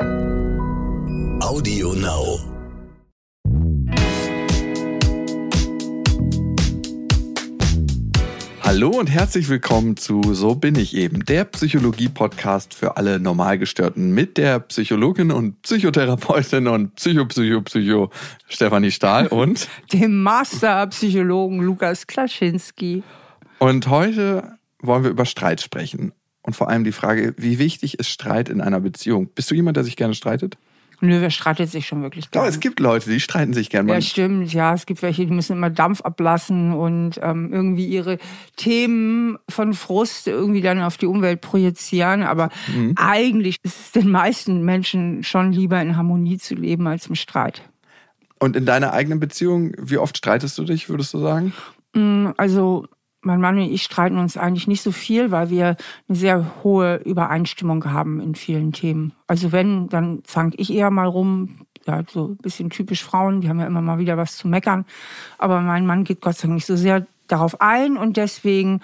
Audio Now. Hallo und herzlich willkommen zu So bin ich eben, der Psychologie-Podcast für alle Normalgestörten mit der Psychologin und Psychotherapeutin und Psycho-Psycho-Psycho Stefanie Stahl und dem Masterpsychologen Lukas Klaschinski. Und heute wollen wir über Streit sprechen und vor allem die Frage, wie wichtig ist Streit in einer Beziehung? Bist du jemand, der sich gerne streitet? Nö, wer streitet sich schon wirklich gerne? Aber es gibt Leute, die streiten sich gerne. Ja, stimmt. Ja, es gibt welche, die müssen immer Dampf ablassen und ähm, irgendwie ihre Themen von Frust irgendwie dann auf die Umwelt projizieren. Aber mhm. eigentlich ist es den meisten Menschen schon lieber in Harmonie zu leben als im Streit. Und in deiner eigenen Beziehung, wie oft streitest du dich, würdest du sagen? Mm, also mein Mann und ich streiten uns eigentlich nicht so viel, weil wir eine sehr hohe Übereinstimmung haben in vielen Themen. Also wenn, dann zank ich eher mal rum. Ja, so ein bisschen typisch Frauen, die haben ja immer mal wieder was zu meckern. Aber mein Mann geht Gott sei Dank nicht so sehr darauf ein und deswegen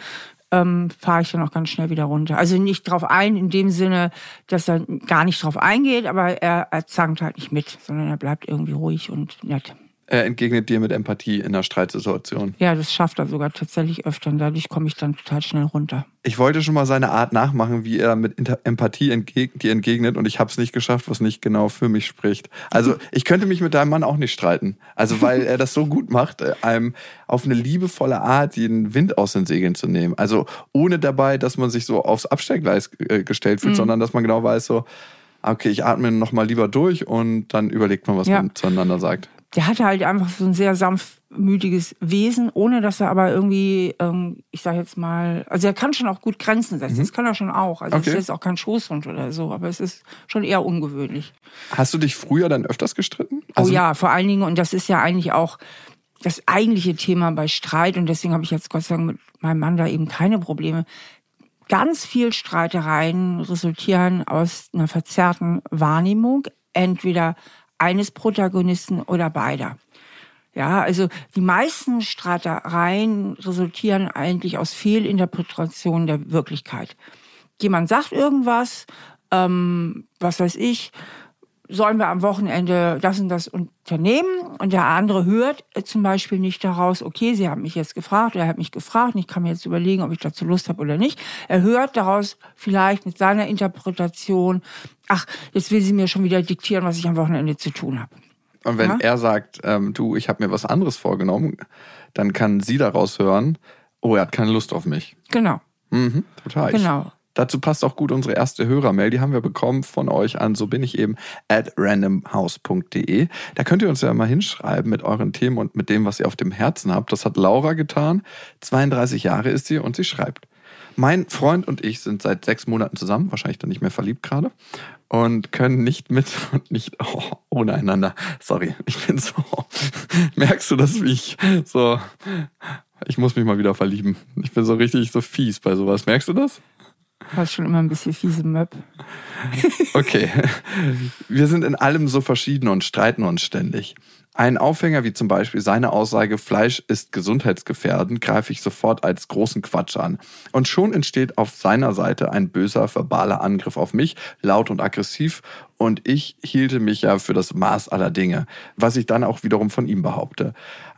ähm, fahre ich dann auch ganz schnell wieder runter. Also nicht darauf ein in dem Sinne, dass er gar nicht darauf eingeht, aber er, er zankt halt nicht mit, sondern er bleibt irgendwie ruhig und nett er entgegnet dir mit Empathie in einer Streitsituation. Ja, das schafft er sogar tatsächlich öfter und dadurch komme ich dann total schnell runter. Ich wollte schon mal seine Art nachmachen, wie er mit Empathie entgeg dir entgegnet und ich habe es nicht geschafft, was nicht genau für mich spricht. Also ich könnte mich mit deinem Mann auch nicht streiten. Also weil er das so gut macht, äh, einem auf eine liebevolle Art den Wind aus den Segeln zu nehmen. Also ohne dabei, dass man sich so aufs Abstellgleis äh, gestellt fühlt, mhm. sondern dass man genau weiß so, okay, ich atme nochmal lieber durch und dann überlegt man, was ja. man zueinander sagt der hatte halt einfach so ein sehr sanftmütiges Wesen, ohne dass er aber irgendwie, ähm, ich sag jetzt mal, also er kann schon auch gut Grenzen setzen, mhm. das kann er schon auch. Also okay. es ist jetzt auch kein Schoßhund oder so, aber es ist schon eher ungewöhnlich. Hast du dich früher dann öfters gestritten? Oh also oh ja, vor allen Dingen, und das ist ja eigentlich auch das eigentliche Thema bei Streit, und deswegen habe ich jetzt Gott sei Dank mit meinem Mann da eben keine Probleme. Ganz viel Streitereien resultieren aus einer verzerrten Wahrnehmung, entweder eines Protagonisten oder beider. Ja, also die meisten Streitereien resultieren eigentlich aus Fehlinterpretationen der Wirklichkeit. Jemand sagt irgendwas, ähm, was weiß ich, sollen wir am Wochenende das und das unternehmen und der andere hört zum Beispiel nicht daraus, okay, Sie haben mich jetzt gefragt, er hat mich gefragt und ich kann mir jetzt überlegen, ob ich dazu Lust habe oder nicht. Er hört daraus vielleicht mit seiner Interpretation, ach, jetzt will sie mir schon wieder diktieren, was ich am Wochenende zu tun habe. Und wenn ja? er sagt, ähm, du, ich habe mir was anderes vorgenommen, dann kann sie daraus hören, oh, er hat keine Lust auf mich. Genau. Mhm, total. Genau. Dazu passt auch gut unsere erste Hörermail. Die haben wir bekommen von euch an, so bin ich eben, at randomhouse.de. Da könnt ihr uns ja mal hinschreiben mit euren Themen und mit dem, was ihr auf dem Herzen habt. Das hat Laura getan. 32 Jahre ist sie und sie schreibt. Mein Freund und ich sind seit sechs Monaten zusammen, wahrscheinlich dann nicht mehr verliebt gerade, und können nicht mit und nicht oh, ohne einander. Sorry, ich bin so. Merkst du das, wie ich so. Ich muss mich mal wieder verlieben. Ich bin so richtig so fies bei sowas. Merkst du das? War schon immer ein bisschen fiese Möb. Okay. Wir sind in allem so verschieden und streiten uns ständig. Ein Aufhänger wie zum Beispiel seine Aussage, Fleisch ist gesundheitsgefährdend, greife ich sofort als großen Quatsch an. Und schon entsteht auf seiner Seite ein böser verbaler Angriff auf mich, laut und aggressiv. Und ich hielte mich ja für das Maß aller Dinge, was ich dann auch wiederum von ihm behaupte.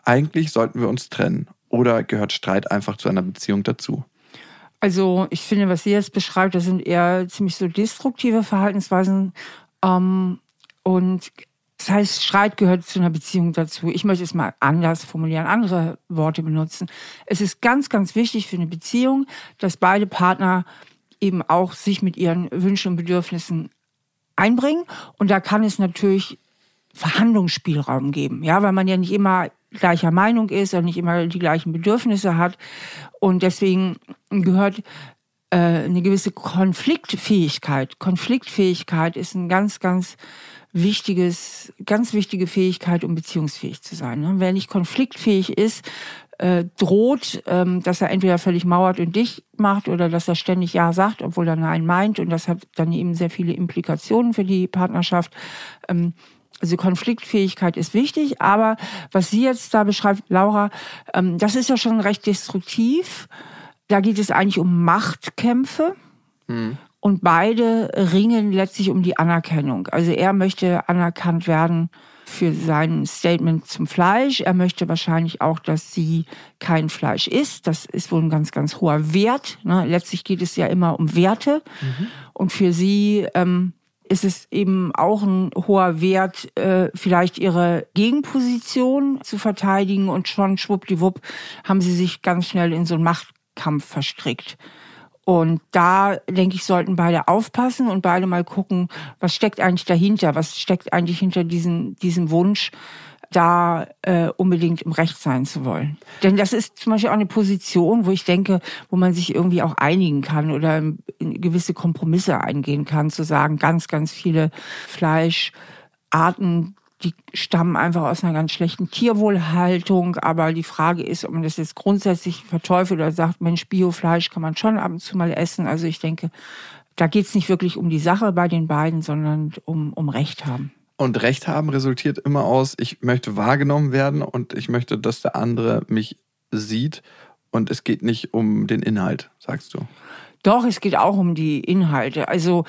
Eigentlich sollten wir uns trennen. Oder gehört Streit einfach zu einer Beziehung dazu? Also ich finde, was sie jetzt beschreibt, das sind eher ziemlich so destruktive Verhaltensweisen. Ähm, und das heißt, Streit gehört zu einer Beziehung dazu. Ich möchte es mal anders formulieren, andere Worte benutzen. Es ist ganz, ganz wichtig für eine Beziehung, dass beide Partner eben auch sich mit ihren Wünschen und Bedürfnissen einbringen. Und da kann es natürlich Verhandlungsspielraum geben, ja, weil man ja nicht immer gleicher Meinung ist und nicht immer die gleichen Bedürfnisse hat. Und deswegen gehört äh, eine gewisse Konfliktfähigkeit. Konfliktfähigkeit ist ein ganz, ganz wichtiges, ganz wichtige Fähigkeit, um beziehungsfähig zu sein. Ne? Wer nicht konfliktfähig ist, äh, droht, ähm, dass er entweder völlig mauert und dicht macht oder dass er ständig Ja sagt, obwohl er Nein meint. Und das hat dann eben sehr viele Implikationen für die Partnerschaft. Ähm, also Konfliktfähigkeit ist wichtig, aber was sie jetzt da beschreibt, Laura, ähm, das ist ja schon recht destruktiv. Da geht es eigentlich um Machtkämpfe. Mhm. Und beide ringen letztlich um die Anerkennung. Also er möchte anerkannt werden für sein Statement zum Fleisch. Er möchte wahrscheinlich auch, dass sie kein Fleisch isst. Das ist wohl ein ganz, ganz hoher Wert. Ne? Letztlich geht es ja immer um Werte. Mhm. Und für sie ähm, ist es eben auch ein hoher Wert, äh, vielleicht ihre Gegenposition zu verteidigen. Und schon schwuppdiwupp haben sie sich ganz schnell in so einen Machtkampf verstrickt. Und da, denke ich, sollten beide aufpassen und beide mal gucken, was steckt eigentlich dahinter, was steckt eigentlich hinter diesem, diesem Wunsch, da äh, unbedingt im Recht sein zu wollen. Denn das ist zum Beispiel auch eine Position, wo ich denke, wo man sich irgendwie auch einigen kann oder gewisse Kompromisse eingehen kann, zu sagen, ganz, ganz viele Fleischarten die stammen einfach aus einer ganz schlechten Tierwohlhaltung. Aber die Frage ist, ob man das jetzt grundsätzlich verteufelt oder sagt, Mensch, Biofleisch kann man schon ab und zu mal essen. Also ich denke, da geht es nicht wirklich um die Sache bei den beiden, sondern um, um Recht haben. Und Recht haben resultiert immer aus, ich möchte wahrgenommen werden und ich möchte, dass der andere mich sieht. Und es geht nicht um den Inhalt, sagst du. Doch, es geht auch um die Inhalte. Also,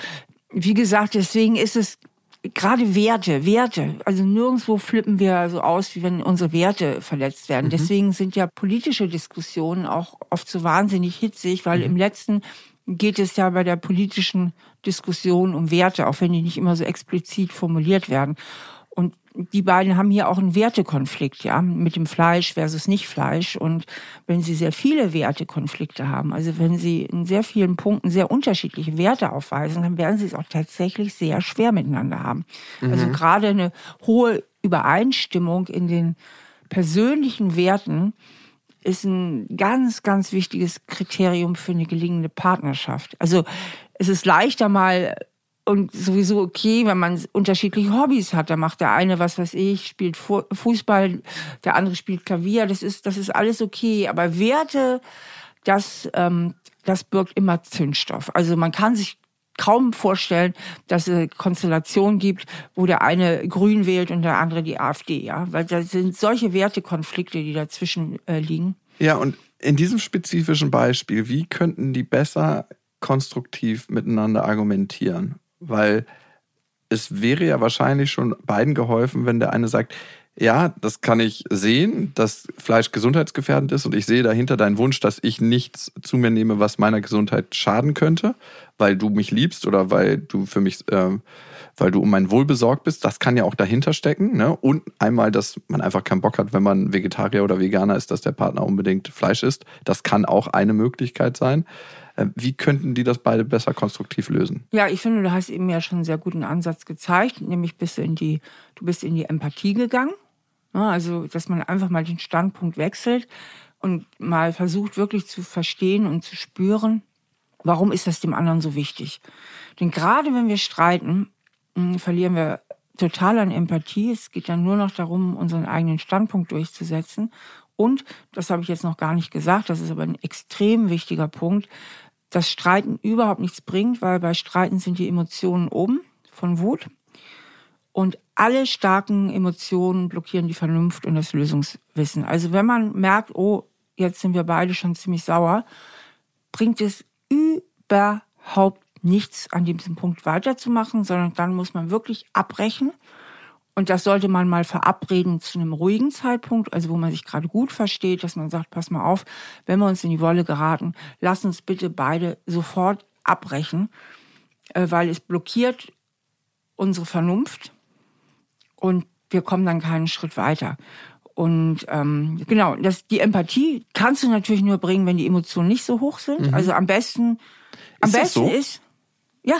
wie gesagt, deswegen ist es gerade Werte, Werte. Also nirgendwo flippen wir so aus, wie wenn unsere Werte verletzt werden. Mhm. Deswegen sind ja politische Diskussionen auch oft so wahnsinnig hitzig, weil mhm. im letzten geht es ja bei der politischen Diskussion um Werte, auch wenn die nicht immer so explizit formuliert werden. Die beiden haben hier auch einen Wertekonflikt, ja, mit dem Fleisch versus nicht Fleisch. Und wenn sie sehr viele Wertekonflikte haben, also wenn sie in sehr vielen Punkten sehr unterschiedliche Werte aufweisen, dann werden sie es auch tatsächlich sehr schwer miteinander haben. Also mhm. Also gerade eine hohe Übereinstimmung in den persönlichen Werten ist ein ganz, ganz wichtiges Kriterium für eine gelingende Partnerschaft. Also es ist leichter mal und sowieso okay, wenn man unterschiedliche Hobbys hat. Da macht der eine, was weiß ich, spielt Fußball, der andere spielt Klavier. Das ist, das ist alles okay. Aber Werte, das, ähm, das birgt immer Zündstoff. Also man kann sich kaum vorstellen, dass es eine Konstellation gibt, wo der eine Grün wählt und der andere die AfD, ja, weil da sind solche Wertekonflikte, die dazwischen äh, liegen. Ja, und in diesem spezifischen Beispiel, wie könnten die besser konstruktiv miteinander argumentieren? Weil es wäre ja wahrscheinlich schon beiden geholfen, wenn der eine sagt, ja, das kann ich sehen, dass Fleisch gesundheitsgefährdend ist und ich sehe dahinter deinen Wunsch, dass ich nichts zu mir nehme, was meiner Gesundheit schaden könnte, weil du mich liebst oder weil du für mich, äh, weil du um mein Wohl besorgt bist. Das kann ja auch dahinter stecken. Ne? Und einmal, dass man einfach keinen Bock hat, wenn man Vegetarier oder Veganer ist, dass der Partner unbedingt Fleisch isst. Das kann auch eine Möglichkeit sein. Äh, wie könnten die das beide besser konstruktiv lösen? Ja, ich finde, du hast eben ja schon einen sehr guten Ansatz gezeigt, nämlich bist du in die, du bist in die Empathie gegangen. Also, dass man einfach mal den Standpunkt wechselt und mal versucht wirklich zu verstehen und zu spüren, warum ist das dem anderen so wichtig? Denn gerade wenn wir streiten, hm, verlieren wir total an Empathie. Es geht dann nur noch darum, unseren eigenen Standpunkt durchzusetzen. Und, das habe ich jetzt noch gar nicht gesagt, das ist aber ein extrem wichtiger Punkt, dass Streiten überhaupt nichts bringt, weil bei Streiten sind die Emotionen oben von Wut. Und alle starken Emotionen blockieren die Vernunft und das Lösungswissen. Also wenn man merkt, oh, jetzt sind wir beide schon ziemlich sauer, bringt es überhaupt nichts an diesem Punkt weiterzumachen, sondern dann muss man wirklich abbrechen und das sollte man mal verabreden zu einem ruhigen Zeitpunkt, also wo man sich gerade gut versteht, dass man sagt, pass mal auf, wenn wir uns in die Wolle geraten, lass uns bitte beide sofort abbrechen, äh, weil es blockiert unsere Vernunft und wir kommen dann keinen Schritt weiter. Und ähm, genau, das, die Empathie kannst du natürlich nur bringen, wenn die Emotionen nicht so hoch sind. Mhm. Also am besten, am ist besten so? ist, ja.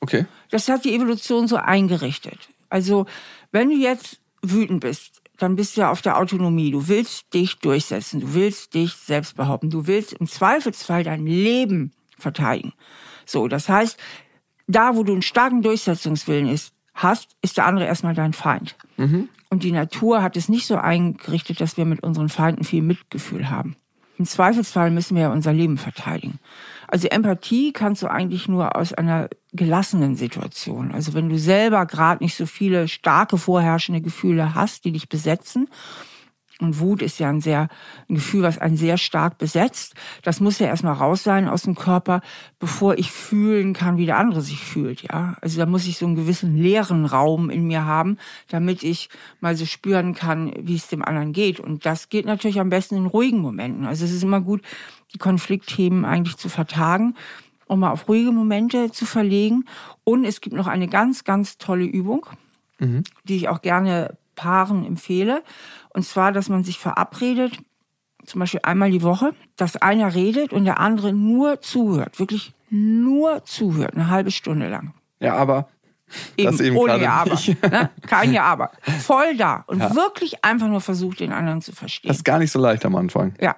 Okay. Das hat die Evolution so eingerichtet. Also wenn du jetzt wütend bist, dann bist du ja auf der Autonomie. Du willst dich durchsetzen. Du willst dich selbst behaupten. Du willst im Zweifelsfall dein Leben verteidigen. So, das heißt, da, wo du einen starken Durchsetzungswillen ist, hast, ist der andere erstmal dein Feind. Mhm. Und die Natur hat es nicht so eingerichtet, dass wir mit unseren Feinden viel Mitgefühl haben. Im Zweifelsfall müssen wir ja unser Leben verteidigen. Also Empathie kannst du eigentlich nur aus einer gelassenen Situation. Also wenn du selber gerade nicht so viele starke vorherrschende Gefühle hast, die dich besetzen Und Wut ist ja ein sehr, ein Gefühl, was einen sehr stark besetzt. Das muss ja erstmal raus sein aus dem Körper, bevor ich fühlen kann, wie der andere sich fühlt, ja. Also da muss ich so einen gewissen leeren Raum in mir haben, damit ich mal so spüren kann, wie es dem anderen geht. Und das geht natürlich am besten in ruhigen Momenten. Also es ist immer gut, die Konfliktthemen eigentlich zu vertagen, um mal auf ruhige Momente zu verlegen. Und es gibt noch eine ganz, ganz tolle Übung, mhm. die ich auch gerne Paaren empfehle. Und zwar, dass man sich verabredet, zum Beispiel einmal die Woche, dass einer redet und der andere nur zuhört, wirklich nur zuhört, eine halbe Stunde lang. Ja, aber Eben, das eben ohne Aber. Ne? Kein Ja, aber. Voll da. Und ja. wirklich einfach nur versucht, den anderen zu verstehen. Das ist gar nicht so leicht am Anfang. Ja.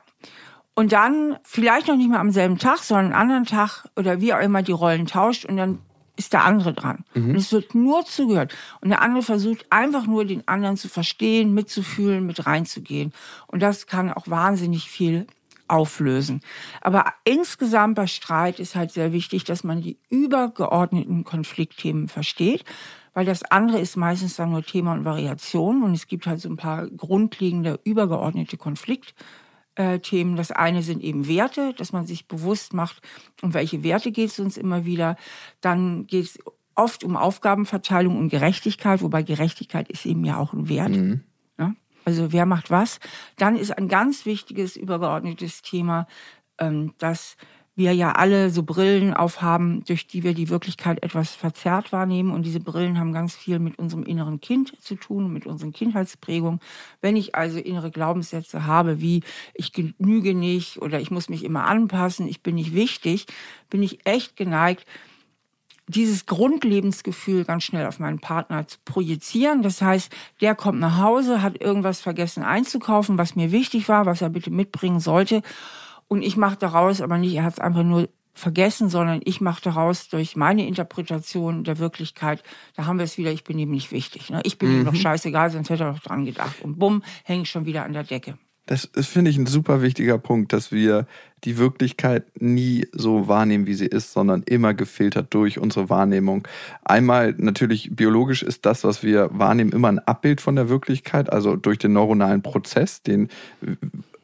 Und dann vielleicht noch nicht mal am selben Tag, sondern einen anderen Tag oder wie auch immer die Rollen tauscht und dann ist der andere dran. Mhm. Und es wird nur zugehört. Und der andere versucht einfach nur den anderen zu verstehen, mitzufühlen, mit reinzugehen. Und das kann auch wahnsinnig viel auflösen. Aber insgesamt bei Streit ist halt sehr wichtig, dass man die übergeordneten Konfliktthemen versteht, weil das andere ist meistens dann nur Thema und Variation und es gibt halt so ein paar grundlegende übergeordnete Konfliktthemen äh, Themen. Das eine sind eben Werte, dass man sich bewusst macht, um welche Werte geht es uns immer wieder. Dann geht es oft um Aufgabenverteilung und Gerechtigkeit, wobei Gerechtigkeit ist eben ja auch ein Wert. Mhm. Ja? Also wer macht was? Dann ist ein ganz wichtiges übergeordnetes Thema, ähm, dass wir ja alle so Brillen aufhaben, durch die wir die Wirklichkeit etwas verzerrt wahrnehmen. Und diese Brillen haben ganz viel mit unserem inneren Kind zu tun, mit unseren Kindheitsprägungen. Wenn ich also innere Glaubenssätze habe, wie ich genüge nicht oder ich muss mich immer anpassen, ich bin nicht wichtig, bin ich echt geneigt, dieses Grundlebensgefühl ganz schnell auf meinen Partner zu projizieren. Das heißt, der kommt nach Hause, hat irgendwas vergessen einzukaufen, was mir wichtig war, was er bitte mitbringen sollte. Und ich mache daraus aber nicht, er hat es einfach nur vergessen, sondern ich mache daraus durch meine Interpretation der Wirklichkeit, da haben wir es wieder, ich bin ihm nicht wichtig. Ne? Ich bin mhm. ihm doch scheißegal, sonst hätte er doch dran gedacht. Und bumm, hänge ich schon wieder an der Decke. Das, das finde ich ein super wichtiger Punkt, dass wir die Wirklichkeit nie so wahrnehmen, wie sie ist, sondern immer gefiltert durch unsere Wahrnehmung. Einmal natürlich biologisch ist das, was wir wahrnehmen, immer ein Abbild von der Wirklichkeit, also durch den neuronalen Prozess, den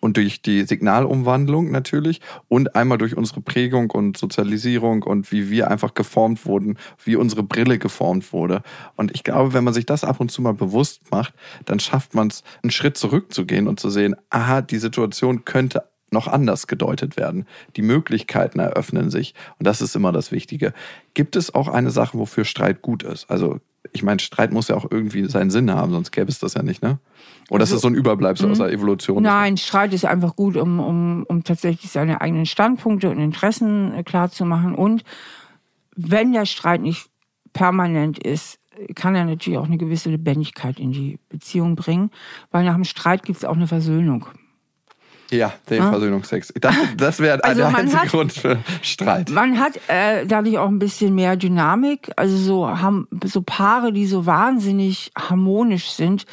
und durch die Signalumwandlung natürlich und einmal durch unsere Prägung und Sozialisierung und wie wir einfach geformt wurden, wie unsere Brille geformt wurde. Und ich glaube, wenn man sich das ab und zu mal bewusst macht, dann schafft man es, einen Schritt zurückzugehen und zu sehen, aha, die Situation könnte noch anders gedeutet werden. Die Möglichkeiten eröffnen sich. Und das ist immer das Wichtige. Gibt es auch eine Sache, wofür Streit gut ist? Also ich meine, Streit muss ja auch irgendwie seinen Sinn haben, sonst gäbe es das ja nicht, ne? Oder also, ist das so ein Überbleibsel aus der mhm. Evolution? Nein, Streit ist einfach gut, um, um, um tatsächlich seine eigenen Standpunkte und Interessen äh, klar zu machen. Und wenn der Streit nicht permanent ist, kann er natürlich auch eine gewisse Lebendigkeit in die Beziehung bringen, weil nach dem Streit gibt es auch eine Versöhnung. Ja, den ja? Versöhnungsex. Das, das wäre also der einzige hat, Grund für Streit. Man hat äh, dadurch auch ein bisschen mehr Dynamik. Also so, haben, so Paare, die so wahnsinnig harmonisch sind,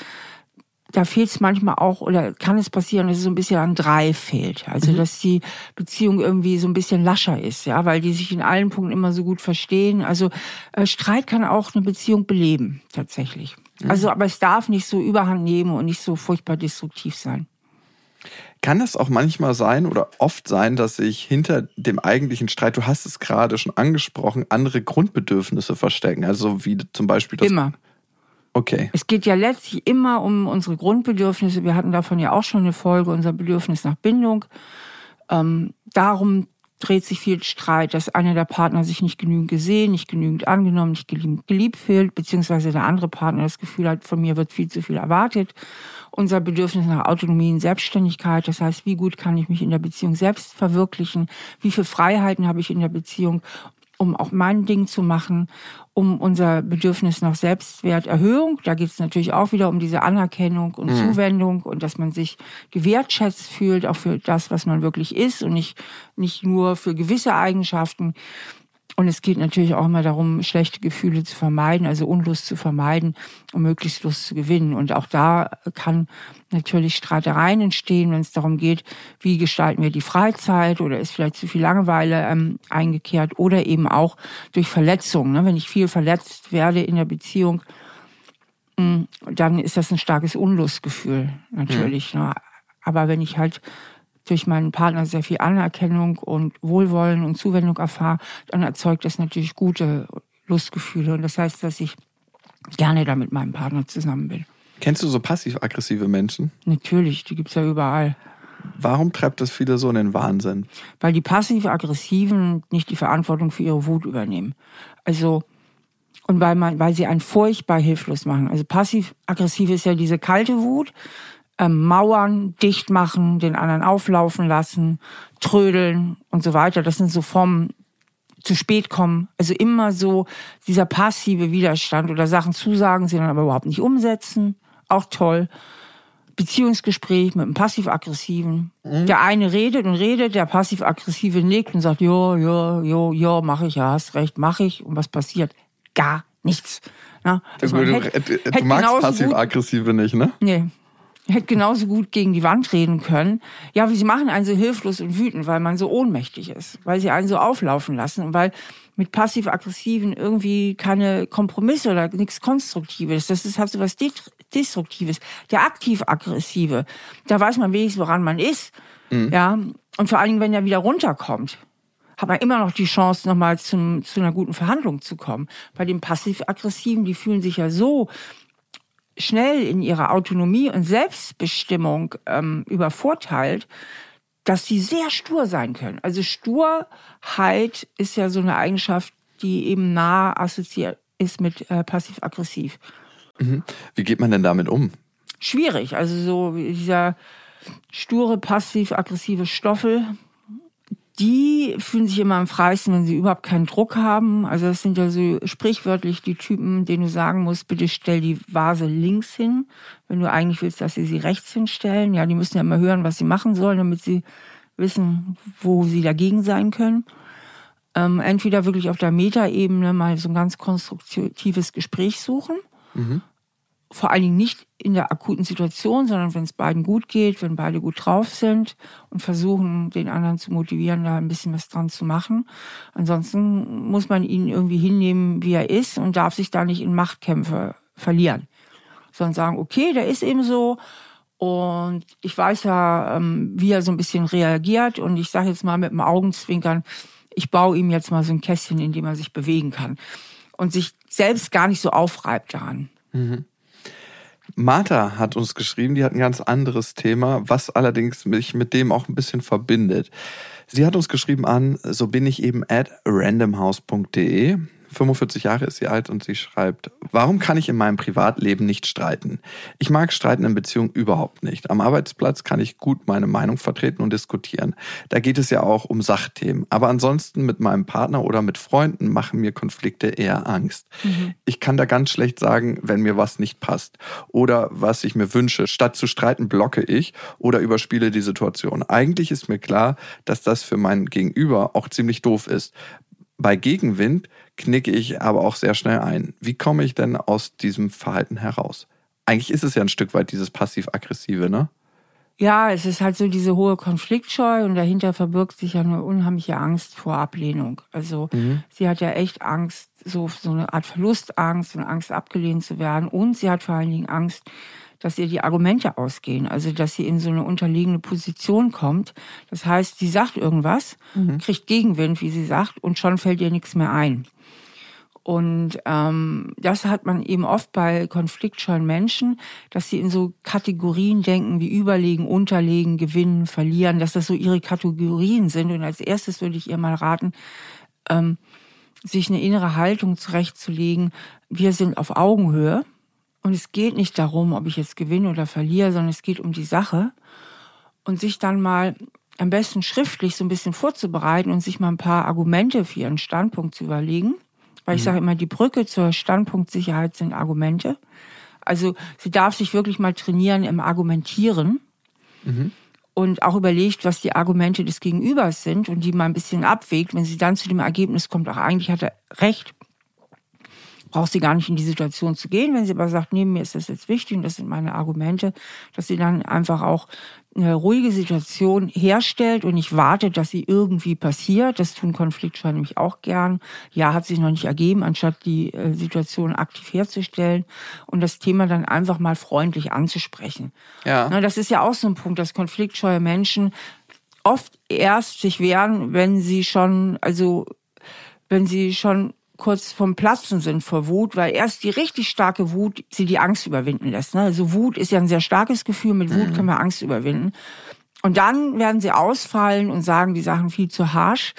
da fehlt es manchmal auch oder kann es passieren, dass es so ein bisschen an drei fehlt. Also mhm. dass die Beziehung irgendwie so ein bisschen lascher ist, ja, weil die sich in allen Punkten immer so gut verstehen. Also äh, Streit kann auch eine Beziehung beleben, tatsächlich. Mhm. Also, aber es darf nicht so Überhand nehmen und nicht so furchtbar destruktiv sein. Kann es auch manchmal sein oder oft sein, dass sich hinter dem eigentlichen Streit, du hast es gerade schon angesprochen, andere Grundbedürfnisse verstecken? Also wie zum Beispiel das. Immer. Okay. Es geht ja letztlich immer um unsere Grundbedürfnisse. Wir hatten davon ja auch schon eine Folge, unser Bedürfnis nach Bindung. Ähm, darum dreht sich viel Streit, dass einer der Partner sich nicht genügend gesehen, nicht genügend angenommen, nicht geliebt, geliebt fühlt, beziehungsweise der andere Partner das Gefühl hat, von mir wird viel zu viel erwartet unser Bedürfnis nach Autonomie und Selbstständigkeit. Das heißt, wie gut kann ich mich in der Beziehung selbst verwirklichen? Wie viele Freiheiten habe ich in der Beziehung? um auch mein Ding zu machen, um unser Bedürfnis nach Selbstwerterhöhung. Da geht es natürlich auch wieder um diese Anerkennung und mhm. Zuwendung und dass man sich gewertschätzt fühlt, auch für das, was man wirklich ist und nicht, nicht nur für gewisse Eigenschaften. Und es geht natürlich auch immer darum, schlechte Gefühle zu vermeiden, also Unlust zu vermeiden, um möglichst Lust zu gewinnen. Und auch da kann natürlich Streitereien entstehen, wenn es darum geht, wie gestalten wir die Freizeit oder ist vielleicht zu viel Langeweile ähm, eingekehrt oder eben auch durch Verletzungen. Ne? Wenn ich viel verletzt werde in der Beziehung, mm, dann ist das ein starkes Unlustgefühl natürlich. Ne? Aber wenn ich halt durch meinen Partner sehr viel Anerkennung und Wohlwollen und Zuwendung erfahre, dann erzeugt das natürlich gute Lustgefühle. Und das heißt, dass ich gerne da mit meinem Partner zusammen bin. Kennst du so passiv-aggressive Menschen? Natürlich, die gibt's ja überall. Warum treibt das viele so in den Wahnsinn? Weil die passiv-aggressiven nicht die Verantwortung für ihre Wut übernehmen. Also, und weil man, weil sie einen furchtbar hilflos machen. Also passiv-aggressiv ist ja diese kalte Wut, Mauern dicht machen, den anderen auflaufen lassen, trödeln und so weiter. Das sind so Formen zu spät kommen. Also immer so dieser passive Widerstand oder Sachen zusagen, sie dann aber überhaupt nicht umsetzen. Auch toll. Beziehungsgespräch mit einem passiv-aggressiven. Mhm. Der eine redet und redet, der passiv-aggressive nickt und sagt, ja, ja, ja, ja, mach ich, ja, hast recht, mach ich. Und was passiert? Gar nichts. Na, also du, hätte- du hätte magst passiv-aggressive nicht, ne? Nee. Hätte genauso gut gegen die Wand reden können. Ja, sie machen einen so hilflos und wütend, weil man so ohnmächtig ist, weil sie einen so auflaufen lassen und weil mit passiv-aggressiven irgendwie keine Kompromisse oder nichts Konstruktives. Das ist halt so was Destruktives. Der aktiv-aggressive, da weiß man wenigstens, woran man ist. Ja. Und vor allen Dingen, wenn er wieder runterkommt, hat man immer noch die Chance, nochmal zu einer guten Verhandlung zu kommen. Bei den passiv-aggressiven, die fühlen sich ja so schnell in ihrer Autonomie und Selbstbestimmung ähm, übervorteilt, dass sie sehr stur sein können. Also Sturheit ist ja so eine Eigenschaft, die eben nah assoziiert ist mit äh, passiv-aggressiv. Wie geht man denn damit um? Schwierig, also so dieser sture, passiv-aggressive Stoffel, die fühlen sich immer am freisten, wenn sie überhaupt keinen Druck haben. Also das sind ja so sprichwörtlich die Typen, denen du sagen musst, bitte stell die Vase links hin, wenn du eigentlich willst, dass sie sie rechts hinstellen. Ja, die müssen ja immer hören, was sie machen sollen, damit sie wissen, wo sie dagegen sein können. Ähm, entweder wirklich auf der Metaebene mal so ein ganz konstruktives Gespräch suchen vor allen Dingen nicht in der akuten Situation, sondern wenn es beiden gut geht, wenn beide gut drauf sind und versuchen, den anderen zu motivieren, da ein bisschen was dran zu machen. Ansonsten muss man ihn irgendwie hinnehmen, wie er ist und darf sich da nicht in Machtkämpfe verlieren, sondern sagen, okay, der ist eben so und ich weiß ja, ähm, wie er so ein bisschen reagiert und ich sage jetzt mal mit dem Augenzwinkern, ich baue ihm jetzt mal so ein Kästchen, in dem er sich bewegen kann und sich selbst gar nicht so aufreibt daran. Martha hat uns geschrieben, die hat ein ganz anderes Thema, was allerdings mich mit dem auch ein bisschen verbindet. Sie hat uns geschrieben an, so bin ich eben at randomhouse.de. 45 Jahre ist sie alt und sie schreibt, warum kann ich in meinem Privatleben nicht streiten? Ich mag Streiten in Beziehungen überhaupt nicht. Am Arbeitsplatz kann ich gut meine Meinung vertreten und diskutieren. Da geht es ja auch um Sachthemen. Aber ansonsten mit meinem Partner oder mit Freunden machen mir Konflikte eher Angst. Ich kann da ganz schlecht sagen, wenn mir was nicht passt oder was ich mir wünsche. Statt zu streiten, blocke ich oder überspiele die Situation. Eigentlich ist mir klar, dass das für mein Gegenüber auch ziemlich doof ist. Bei Gegenwind knicke ich aber auch sehr schnell ein. Wie komme ich denn aus diesem Verhalten heraus? Eigentlich ist es ja ein Stück weit dieses passiv-aggressive, ne? Ja, es ist halt so diese hohe Konfliktscheu und dahinter verbirgt sich ja eine unheimliche Angst vor Ablehnung. Also sie hat ja echt Angst, so, so eine Art Verlustangst und Angst abgelehnt zu werden. Und sie hat vor allen Dingen Angst, dass ihr die Argumente ausgehen. Also dass sie in so eine unterliegende Position kommt. Das heißt, sie sagt irgendwas, kriegt Gegenwind, wie sie sagt, und schon fällt ihr nichts mehr ein. Und ähm, das hat man eben oft bei konfliktscheuen Menschen, dass sie in so Kategorien denken wie überlegen, unterlegen, gewinnen, verlieren, dass das so ihre Kategorien sind. Und als erstes würde ich ihr mal raten, ähm, sich eine innere Haltung zurechtzulegen. Wir sind auf Augenhöhe und es geht nicht darum, ob ich jetzt gewinne oder verliere, sondern es geht um die Sache. Und sich dann mal am besten schriftlich so ein bisschen vorzubereiten und sich mal ein paar Argumente für ihren Standpunkt zu überlegen. Weil ich sage immer, die Brücke zur Standpunktsicherheit sind Argumente. Also sie darf sich wirklich mal trainieren im Argumentieren und auch überlegt, was die Argumente des Gegenübers sind und die mal ein bisschen abwägt. Wenn sie dann zu dem Ergebnis kommt, ach eigentlich hat er recht, braucht sie gar nicht in die Situation zu gehen. Wenn sie aber sagt, nee, mir ist das jetzt wichtig und das sind meine Argumente, dass sie dann einfach auch eine ruhige Situation herstellt und nicht wartet, dass sie irgendwie passiert. Das tun Konfliktscheine nämlich auch gern. Ja, hat sich noch nicht ergeben, anstatt die äh, Situation aktiv herzustellen und das Thema dann einfach mal freundlich anzusprechen. Ja. Na, das ist ja auch so ein Punkt, dass konfliktscheue Menschen oft erst sich wehren, wenn sie schon, also wenn sie schon kurz vom Platzen sind vor Wut, weil erst die richtig starke Wut sie die Angst überwinden lässt. Ne? Also Wut ist ja ein sehr starkes Gefühl, mit Wut mhm. kann man Angst überwinden. Und dann werden sie ausfallen und sagen die Sachen viel zu harsh.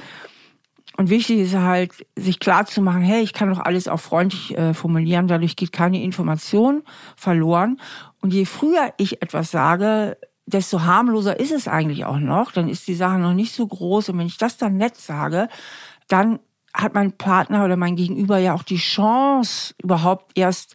Und wichtig ist halt, sich klar zu machen, hey, ich kann doch alles auch freundlich äh, formulieren, dadurch geht keine Information verloren. Und je früher ich etwas sage, desto harmloser ist es eigentlich auch noch. Dann ist die Sache noch nicht so groß. Und wenn ich das dann nett sage, dann hat mein Partner oder mein Gegenüber ja auch die Chance, überhaupt erst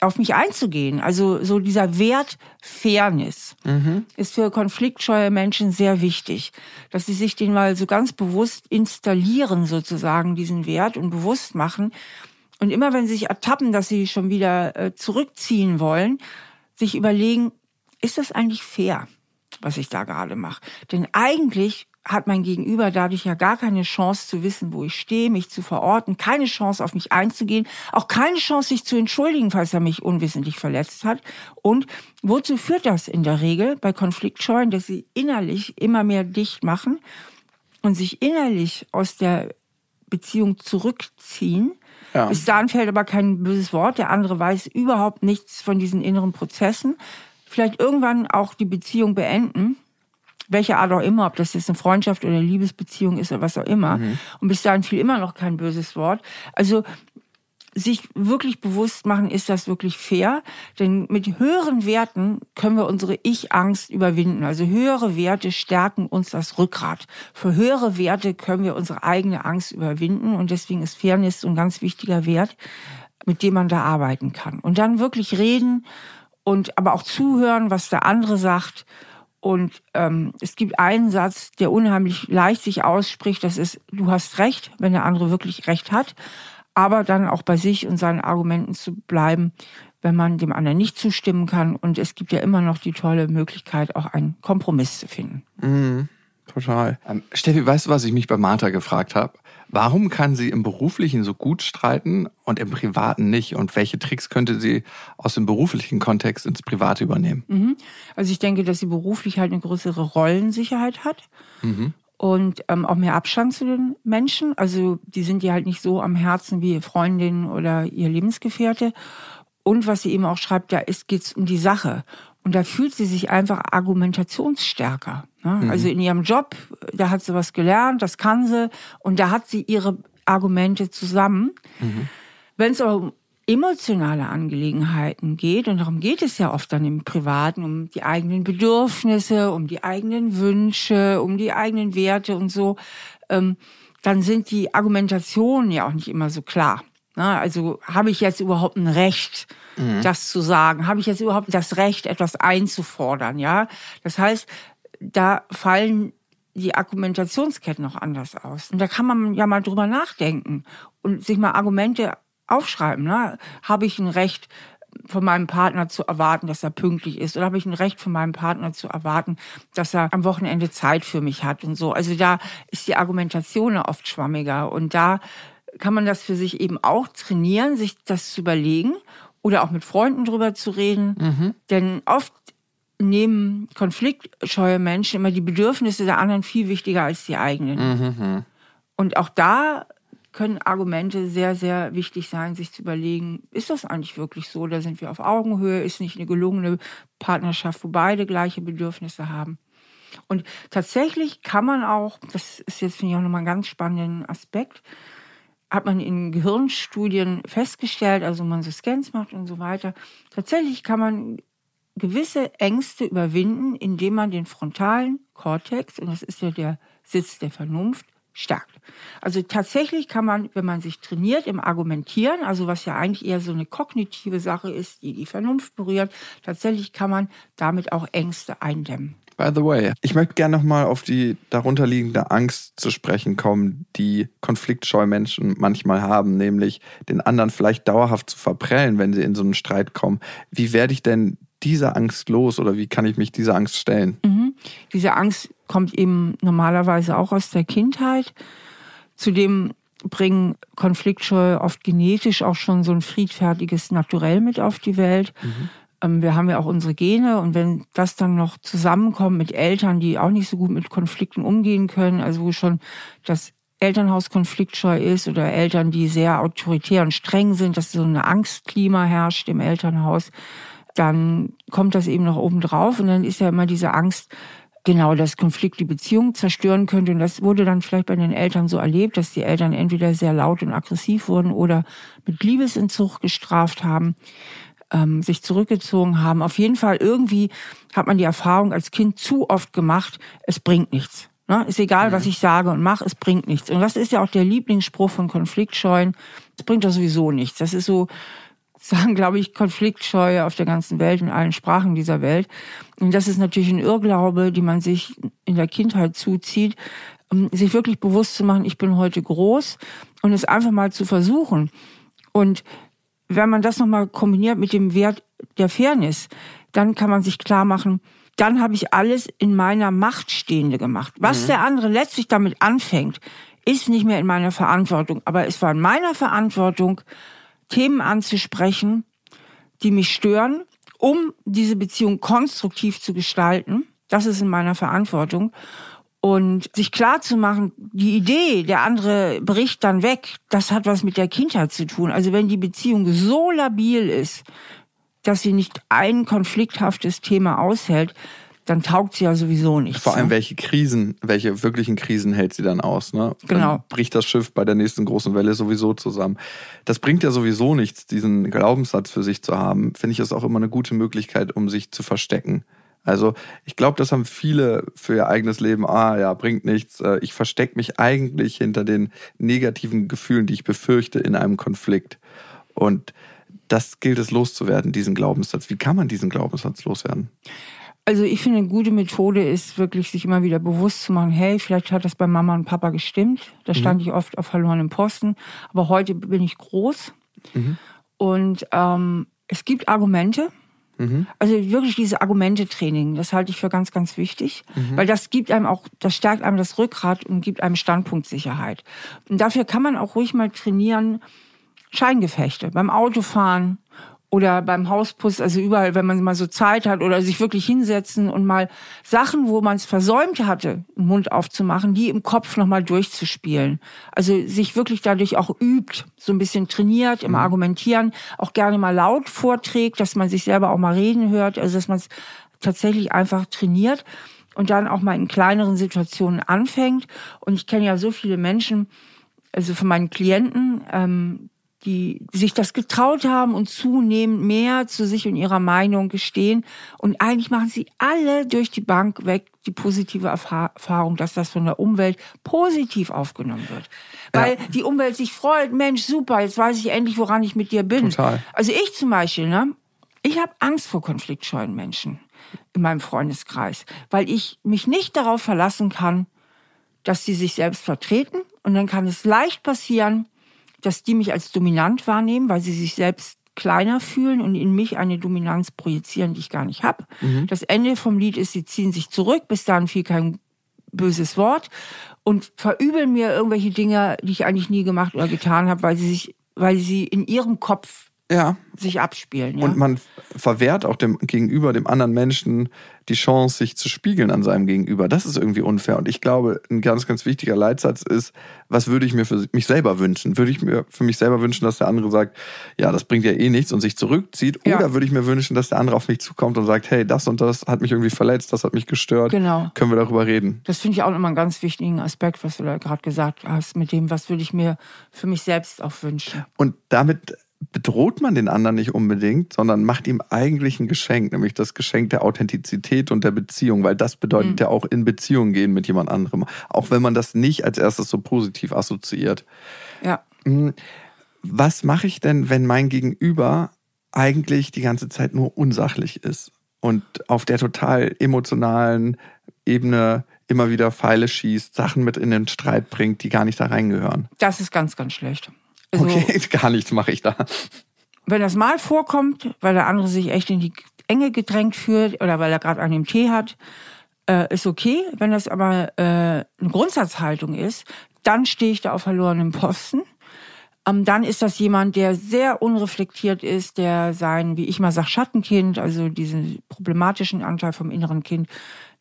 auf mich einzugehen. Also so dieser Wert Fairness mhm. ist für konfliktscheue Menschen sehr wichtig, dass sie sich den mal so ganz bewusst installieren sozusagen, diesen Wert und bewusst machen. Und immer wenn sie sich ertappen, dass sie schon wieder äh, zurückziehen wollen, sich überlegen, ist das eigentlich fair, was ich da gerade mache? Denn eigentlich hat mein Gegenüber dadurch ja gar keine Chance zu wissen, wo ich stehe, mich zu verorten, keine Chance auf mich einzugehen, auch keine Chance, sich zu entschuldigen, falls er mich unwissentlich verletzt hat. Und wozu führt das in der Regel bei Konfliktscheuen, dass sie innerlich immer mehr dicht machen und sich innerlich aus der Beziehung zurückziehen? Ja. Bis dahin fällt aber kein böses Wort. Der andere weiß überhaupt nichts von diesen inneren Prozessen. Vielleicht irgendwann auch die Beziehung beenden welche Art auch immer, ob das jetzt eine Freundschaft oder eine Liebesbeziehung ist oder was auch immer. Mhm. Und bis dahin fiel immer noch kein böses Wort. Also sich wirklich bewusst machen, ist das wirklich fair? Denn mit höheren Werten können wir unsere Ich-Angst überwinden. Also höhere Werte stärken uns das Rückgrat. Für höhere Werte können wir unsere eigene Angst überwinden. Und deswegen ist Fairness so ein ganz wichtiger Wert, mit dem man da arbeiten kann. Und dann wirklich reden und aber auch zuhören, was der andere sagt und ähm, es gibt einen Satz, der unheimlich leicht sich ausspricht, das ist, du hast recht, wenn der andere wirklich recht hat, aber dann auch bei sich und seinen Argumenten zu bleiben, wenn man dem anderen nicht zustimmen kann. Und es gibt ja immer noch die tolle Möglichkeit, auch einen Kompromiss zu finden. Mhm, total. Ähm, Steffi, weißt du, was ich mich bei Martha gefragt habe? Warum kann sie im Beruflichen so gut streiten und im Privaten nicht? Und welche Tricks könnte sie aus dem beruflichen Kontext ins Private übernehmen? Mhm. Also ich denke, dass sie beruflich halt eine größere Rollensicherheit hat. Mhm. Und ähm, auch mehr Abstand zu den Menschen. Also die sind ihr halt nicht so am Herzen wie ihr Freundin oder ihr Lebensgefährte. Und was sie eben auch schreibt, da ist geht's um die Sache. Und da fühlt sie sich einfach argumentationsstärker. Ne? Mhm. Also in ihrem Job, da hat sie was gelernt, das kann sie. Und da hat sie ihre Argumente zusammen. Mhm. Wenn es aber um emotionale Angelegenheiten geht, und darum geht es ja oft dann im Privaten, um die eigenen Bedürfnisse, um die eigenen Wünsche, um die eigenen Werte und so, ähm, dann sind die Argumentationen ja auch nicht immer so klar. Ne? Also habe ich jetzt überhaupt ein Recht, mhm. das zu sagen? Habe ich jetzt überhaupt das Recht, etwas einzufordern? Ja, das heißt, da fallen die Argumentationsketten noch anders aus. Und da kann man ja mal drüber nachdenken und sich mal Argumente aufschreiben. Ne? Habe ich ein Recht, von meinem Partner zu erwarten, dass er pünktlich ist? Oder habe ich ein Recht von meinem Partner zu erwarten, dass er am Wochenende Zeit für mich hat und so? Also da ist die Argumentation oft schwammiger. Und da kann man das für sich eben auch trainieren, sich das zu überlegen oder auch mit Freunden drüber zu reden. Mhm. Denn oft nehmen konfliktscheue Menschen immer die Bedürfnisse der anderen viel wichtiger als die eigenen. Mhm. Und auch da können Argumente sehr, sehr wichtig sein, sich zu überlegen, ist das eigentlich wirklich so? Da sind wir auf Augenhöhe, ist nicht eine gelungene Partnerschaft, wo beide gleiche Bedürfnisse haben. Und tatsächlich kann man auch, das ist jetzt, finde ich, auch nochmal einen ganz spannenden Aspekt, hat man in Gehirnstudien festgestellt, also man so Scans macht und so weiter. Tatsächlich kann man gewisse Ängste überwinden, indem man den frontalen Kortex, und das ist ja der Sitz der Vernunft, stärkt. Also tatsächlich kann man, wenn man sich trainiert im Argumentieren, also was ja eigentlich eher so eine kognitive Sache ist, die die Vernunft berührt, tatsächlich kann man damit auch Ängste eindämmen. By the way, ich möchte gerne nochmal auf die darunterliegende Angst zu sprechen kommen, die konfliktscheu Menschen manchmal haben, nämlich den anderen vielleicht dauerhaft zu verprellen, wenn sie in so einen Streit kommen. Wie werde ich denn diese Angst los oder wie kann ich mich dieser Angst stellen? Mhm. Diese Angst kommt eben normalerweise auch aus der Kindheit. Zudem bringen Konfliktscheu oft genetisch auch schon so ein friedfertiges Naturell mit auf die Welt. Mhm. Ähm, wir haben ja auch unsere Gene und wenn das dann noch zusammenkommt mit Eltern, die auch nicht so gut mit Konflikten umgehen können, also wo schon das Elternhaus konfliktscheu ist oder Eltern, die sehr autoritär und streng sind, dass so eine Angstklima herrscht im Elternhaus, dann kommt das eben noch oben drauf und dann ist ja immer diese Angst, genau, dass Konflikt die Beziehung zerstören könnte. Und das wurde dann vielleicht bei den Eltern so erlebt, dass die Eltern entweder sehr laut und aggressiv wurden oder mit Liebesentzug gestraft haben, ähm, sich zurückgezogen haben. Auf jeden Fall irgendwie hat man die Erfahrung als Kind zu oft gemacht, es bringt nichts. Ne? Ist egal, was mhm. ich sage und mache, es bringt nichts. Und das ist ja auch der Lieblingsspruch von Konfliktscheuen. Es bringt doch sowieso nichts. Das ist so, sagen, glaube ich, Konfliktscheue auf der ganzen Welt, in allen Sprachen dieser Welt. Und das ist natürlich ein Irrglaube, die man sich in der Kindheit zuzieht, sich wirklich bewusst zu machen, ich bin heute groß und es einfach mal zu versuchen. Und wenn man das nochmal kombiniert mit dem Wert der Fairness, dann kann man sich klar machen, dann habe ich alles in meiner Macht Stehende gemacht. Was mhm. der andere letztlich damit anfängt, ist nicht mehr in meiner Verantwortung. Aber es war in meiner Verantwortung, Themen anzusprechen, die mich stören, um diese Beziehung konstruktiv zu gestalten. Das ist in meiner Verantwortung. Und sich klar zu machen, die Idee, der andere bricht dann weg, das hat was mit der Kindheit zu tun. Also wenn die Beziehung so labil ist, dass sie nicht ein konflikthaftes Thema aushält, dann taugt sie ja sowieso nicht. Vor allem, ne? welche Krisen, welche wirklichen Krisen hält sie dann aus? Ne? Genau. Dann bricht das Schiff bei der nächsten großen Welle sowieso zusammen. Das bringt ja sowieso nichts, diesen Glaubenssatz für sich zu haben. Finde ich, ist auch immer eine gute Möglichkeit, um sich zu verstecken. Also ich glaube, das haben viele für ihr eigenes Leben. Ah ja, bringt nichts. Äh, ich verstecke mich eigentlich hinter den negativen Gefühlen, die ich befürchte in einem Konflikt. Und das gilt es loszuwerden, diesen Glaubenssatz. Wie kann man diesen Glaubenssatz loswerden? Also ich finde, eine gute Methode ist wirklich, sich immer wieder bewusst zu machen, hey, vielleicht hat das bei Mama und Papa gestimmt. Da mhm. stand mhm. ich oft auf verlorenem Posten. Aber heute bin ich groß. Mhm. Und ähm, es gibt Argumente. Mhm. Also wirklich diese Argumente-Training, das halte ich für ganz, ganz wichtig, mhm. weil das gibt einem auch, das stärkt einem das Rückgrat und gibt einem Standpunktsicherheit. Und dafür kann man auch ruhig mal trainieren, Scheingefechte beim Autofahren oder beim Hausputz, also überall, wenn man mal so Zeit hat oder sich wirklich hinsetzen und mal Sachen, wo man es versäumt hatte, den Mund aufzumachen, die im Kopf nochmal durchzuspielen. Also sich wirklich dadurch auch übt, so ein bisschen trainiert im mhm. Argumentieren, auch gerne mal laut vorträgt, dass man sich selber auch mal reden hört, also dass man es tatsächlich einfach trainiert und dann auch mal in kleineren Situationen anfängt. Und ich kenne ja so viele Menschen, also von meinen Klienten, ähm, die sich das getraut haben und zunehmend mehr zu sich und ihrer Meinung gestehen. Und eigentlich machen sie alle durch die Bank weg die positive Erfahrung, dass das von der Umwelt positiv aufgenommen wird. Weil ja. die Umwelt sich freut, Mensch, super, jetzt weiß ich endlich, woran ich mit dir bin. Total. Also ich zum Beispiel, ne? Ich habe Angst vor konfliktscheuen Menschen in meinem Freundeskreis, weil ich mich nicht darauf verlassen kann, dass sie sich selbst vertreten. Und dann kann es leicht passieren, dass die mich als dominant wahrnehmen, weil sie sich selbst kleiner fühlen und in mich eine Dominanz projizieren, die ich gar nicht habe. Mhm. Das Ende vom Lied ist, sie ziehen sich zurück, bis dahin fiel kein böses Wort und verübeln mir irgendwelche Dinge, die ich eigentlich nie gemacht oder getan habe, weil sie sich, weil sie in ihrem Kopf ja. sich abspielen. Ja? Und man verwehrt auch dem Gegenüber, dem anderen Menschen, die Chance, sich zu spiegeln an seinem Gegenüber. Das ist irgendwie unfair. Und ich glaube, ein ganz, ganz wichtiger Leitsatz ist, was würde ich mir für mich selber wünschen? Würde ich mir für mich selber wünschen, dass der andere sagt, ja, das bringt ja eh nichts und sich zurückzieht? Ja. Oder würde ich mir wünschen, dass der andere auf mich zukommt und sagt, hey, das und das hat mich irgendwie verletzt, das hat mich gestört. Genau. Können wir darüber reden? Das finde ich auch immer einen ganz wichtigen Aspekt, was du da gerade gesagt hast, mit dem, was würde ich mir für mich selbst auch wünschen. Und damit bedroht man den anderen nicht unbedingt, sondern macht ihm eigentlich ein Geschenk, nämlich das Geschenk der Authentizität und der Beziehung, weil das bedeutet mhm. ja auch in Beziehung gehen mit jemand anderem, auch wenn man das nicht als erstes so positiv assoziiert. Ja. Hm, was mache ich denn, wenn mein Gegenüber eigentlich die ganze Zeit nur unsachlich ist und auf der total emotionalen Ebene immer wieder Pfeile schießt, Sachen mit in den Streit bringt, die gar nicht da reingehören? Das ist ganz, ganz schlecht. Also, okay, gar nichts mache ich da. Wenn das mal vorkommt, weil der andere sich echt in die Enge gedrängt fühlt oder weil er gerade einen Tee hat, äh, ist okay. Wenn das aber äh, eine Grundsatzhaltung ist, dann stehe ich da auf verlorenem Posten. Ähm, dann ist das jemand, der sehr unreflektiert ist, der sein, wie ich mal sage, Schattenkind, also diesen problematischen Anteil vom inneren Kind,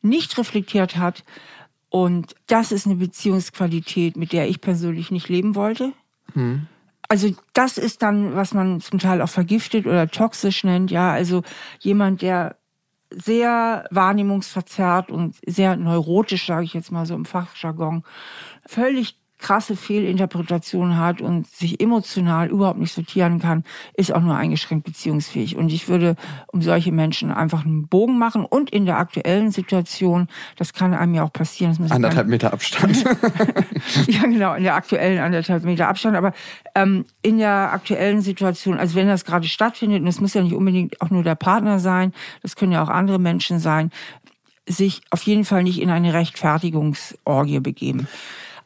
nicht reflektiert hat. Und das ist eine Beziehungsqualität, mit der ich persönlich nicht leben wollte. Hm. Also das ist dann, was man zum Teil auch vergiftet oder toxisch nennt. Ja, also jemand, der sehr wahrnehmungsverzerrt und sehr neurotisch, sage ich jetzt mal so im Fachjargon, völlig krasse Fehlinterpretation hat und sich emotional überhaupt nicht sortieren kann, ist auch nur eingeschränkt beziehungsfähig. Und ich würde um solche Menschen einfach einen Bogen machen und in der aktuellen Situation, das kann einem ja auch passieren. anderthalb Meter Abstand. ja, genau, in der aktuellen anderthalb Meter Abstand. Aber ähm, in der aktuellen Situation, also wenn das gerade stattfindet, und es muss ja nicht unbedingt auch nur der Partner sein, das können ja auch andere Menschen sein, sich auf jeden Fall nicht in eine Rechtfertigungsorgie begeben.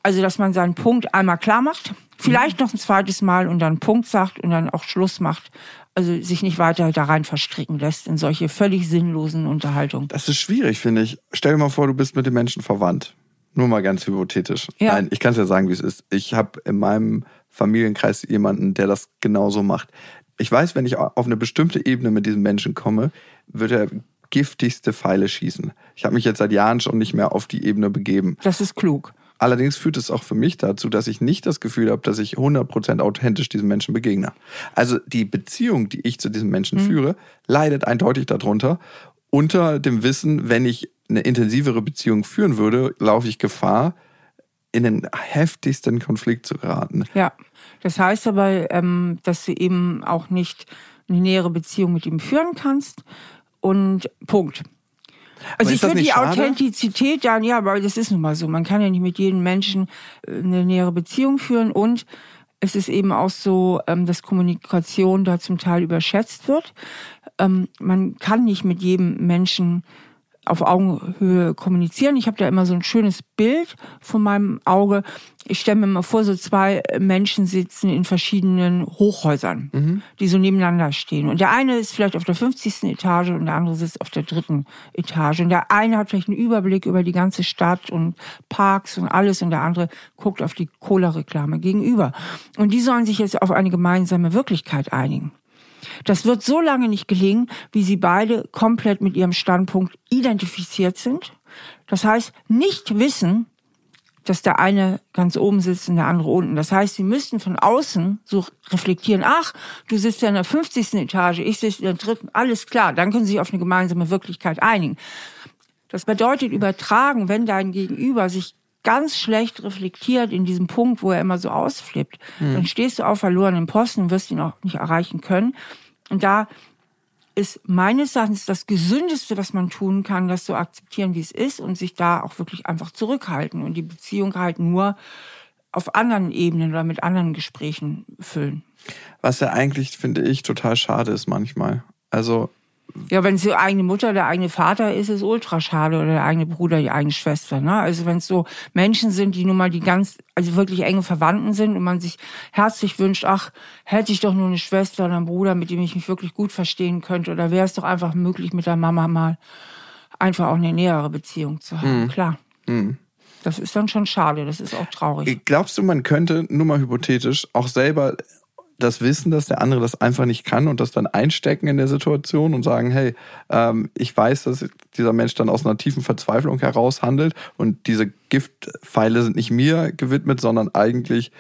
Also, dass man seinen Punkt einmal klar macht, vielleicht noch ein zweites Mal und dann Punkt sagt und dann auch Schluss macht. Also sich nicht weiter da rein verstricken lässt in solche völlig sinnlosen Unterhaltungen. Das ist schwierig, finde ich. Stell dir mal vor, du bist mit dem Menschen verwandt. Nur mal ganz hypothetisch. Ja. Nein, ich kann es ja sagen, wie es ist. Ich habe in meinem Familienkreis jemanden, der das genauso macht. Ich weiß, wenn ich auf eine bestimmte Ebene mit diesem Menschen komme, wird er giftigste Pfeile schießen. Ich habe mich jetzt seit Jahren schon nicht mehr auf die Ebene begeben. Das ist klug. Allerdings führt es auch für mich dazu, dass ich nicht das Gefühl habe, dass ich 100% authentisch diesem Menschen begegne. Also die Beziehung, die ich zu diesem Menschen mhm. führe, leidet eindeutig darunter. Unter dem Wissen, wenn ich eine intensivere Beziehung führen würde, laufe ich Gefahr, in den heftigsten Konflikt zu geraten. Ja, das heißt aber, ähm, dass du eben auch nicht eine nähere Beziehung mit ihm führen kannst. Und Punkt. Also ich finde die schade? Authentizität, ja, ja, aber das ist nun mal so. Man kann ja nicht mit jedem Menschen äh, eine nähere Beziehung führen und es ist eben auch so, ähm, dass Kommunikation da zum Teil überschätzt wird. Ähm, man kann nicht mit jedem Menschen auf Augenhöhe kommunizieren. Ich habe da immer so ein schönes Bild von meinem Auge. Ich stelle mir mal vor, so zwei Menschen sitzen in verschiedenen Hochhäusern, mhm. die so nebeneinander stehen. Und der eine ist vielleicht auf der 50. Etage und der andere sitzt auf der dritten Etage. Und der eine hat vielleicht einen Überblick über die ganze Stadt und Parks und alles und der andere guckt auf die Cola-Reklame gegenüber. Und die sollen sich jetzt auf eine gemeinsame Wirklichkeit einigen. Das wird so lange nicht gelingen, wie sie beide komplett mit ihrem Standpunkt identifiziert sind. Das heißt, nicht wissen, dass der eine ganz oben sitzt und der andere unten. Das heißt, sie müssten von außen so reflektieren, ach, du sitzt ja in der 50. Etage, ich sitze in der dritten, alles klar, dann können sie sich auf eine gemeinsame Wirklichkeit einigen. Das bedeutet übertragen, wenn dein Gegenüber sich ganz schlecht reflektiert in diesem Punkt, wo er immer so ausflippt, mhm. dann stehst du auf verlorenen Posten und wirst ihn auch nicht erreichen können. Und da ist meines Erachtens das Gesündeste, was man tun kann, das so akzeptieren, wie es ist und sich da auch wirklich einfach zurückhalten und die Beziehung halt nur auf anderen Ebenen oder mit anderen Gesprächen füllen. Was ja eigentlich, finde ich, total schade ist manchmal. Also ja, wenn es die eigene Mutter, der eigene Vater ist, ist es ultra schade oder der eigene Bruder, die eigene Schwester. Ne? Also wenn es so Menschen sind, die nun mal die ganz, also wirklich enge Verwandten sind und man sich herzlich wünscht, ach, hätte ich doch nur eine Schwester oder einen Bruder, mit dem ich mich wirklich gut verstehen könnte, oder wäre es doch einfach möglich, mit der Mama mal einfach auch eine nähere Beziehung zu haben. Mhm. Klar. Mhm. Das ist dann schon schade, das ist auch traurig. Glaubst du, man könnte, nur mal hypothetisch, auch selber das Wissen, dass der andere das einfach nicht kann und das dann einstecken in der Situation und sagen, hey, ähm, ich weiß, dass dieser Mensch dann aus einer tiefen Verzweiflung heraus handelt und diese Giftpfeile sind nicht mir gewidmet, sondern eigentlich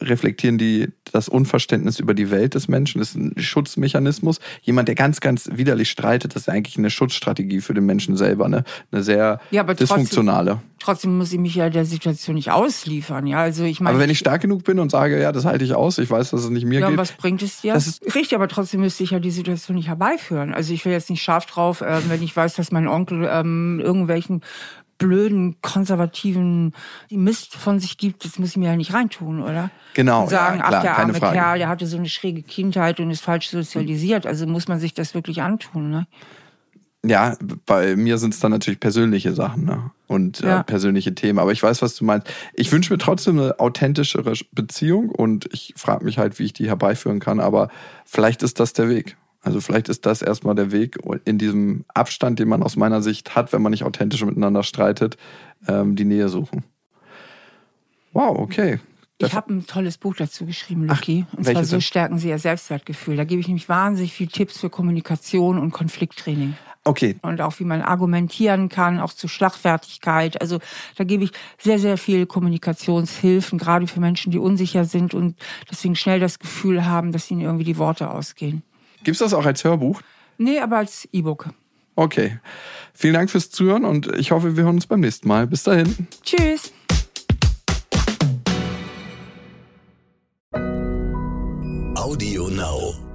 reflektieren die das Unverständnis über die Welt des Menschen. Das ist ein Schutzmechanismus. Jemand, der ganz, ganz widerlich streitet, das ist eigentlich eine Schutzstrategie für den Menschen selber, ne? Eine sehr ja, dysfunktionale. Trotzdem, trotzdem, muss ich mich ja der Situation nicht ausliefern, ja. Also ich meine. Aber wenn ich stark genug bin und sage, ja, das halte ich aus, ich weiß, dass es nicht mir ja, geht. Ja, was bringt es dir? Das ist Richtig, aber trotzdem müsste ich ja die Situation nicht herbeiführen. Also ich will jetzt nicht scharf drauf, äh, wenn ich weiß, dass mein Onkel ähm, irgendwelchen blöden, konservativen Mist von sich gibt, das muss ich mir ja nicht reintun, oder? Genau. Und sagen, ja, klar, ach, der arme Frage. Kerl, der hatte so eine schräge Kindheit und ist falsch sozialisiert. Also muss man sich das wirklich antun, ne? Ja, bei mir sind es dann natürlich persönliche Sachen ne? und äh, ja. äh, persönliche Themen. Aber ich weiß, was du meinst. Ich wünsche mir trotzdem eine authentischere Beziehung und ich frage mich halt, wie ich die herbeiführen kann. Aber vielleicht ist das der Weg. Also vielleicht ist das erstmal der Weg in diesem Abstand, den man aus meiner Sicht hat, wenn man nicht authentisch miteinander streitet, ähm, die Nähe suchen. Wow, okay. Ich habe ein tolles Buch dazu geschrieben, Lucky. Ach, und zwar So stärken Sie Ihr Selbstwertgefühl. Da gebe ich nämlich wahnsinnig viele Tipps für Kommunikation und Konflikttraining. Okay. Und auch wie man argumentieren kann, auch zu Schlagfertigkeit. Also da gebe ich sehr, sehr viel Kommunikationshilfen, gerade für Menschen, die unsicher sind und deswegen schnell das Gefühl haben, dass ihnen irgendwie die Worte ausgehen. Gibt es das auch als Hörbuch? Nee, aber als E-Book. Okay. Vielen Dank fürs Zuhören und ich hoffe, wir hören uns beim nächsten Mal. Bis dahin. Tschüss. Audio Now.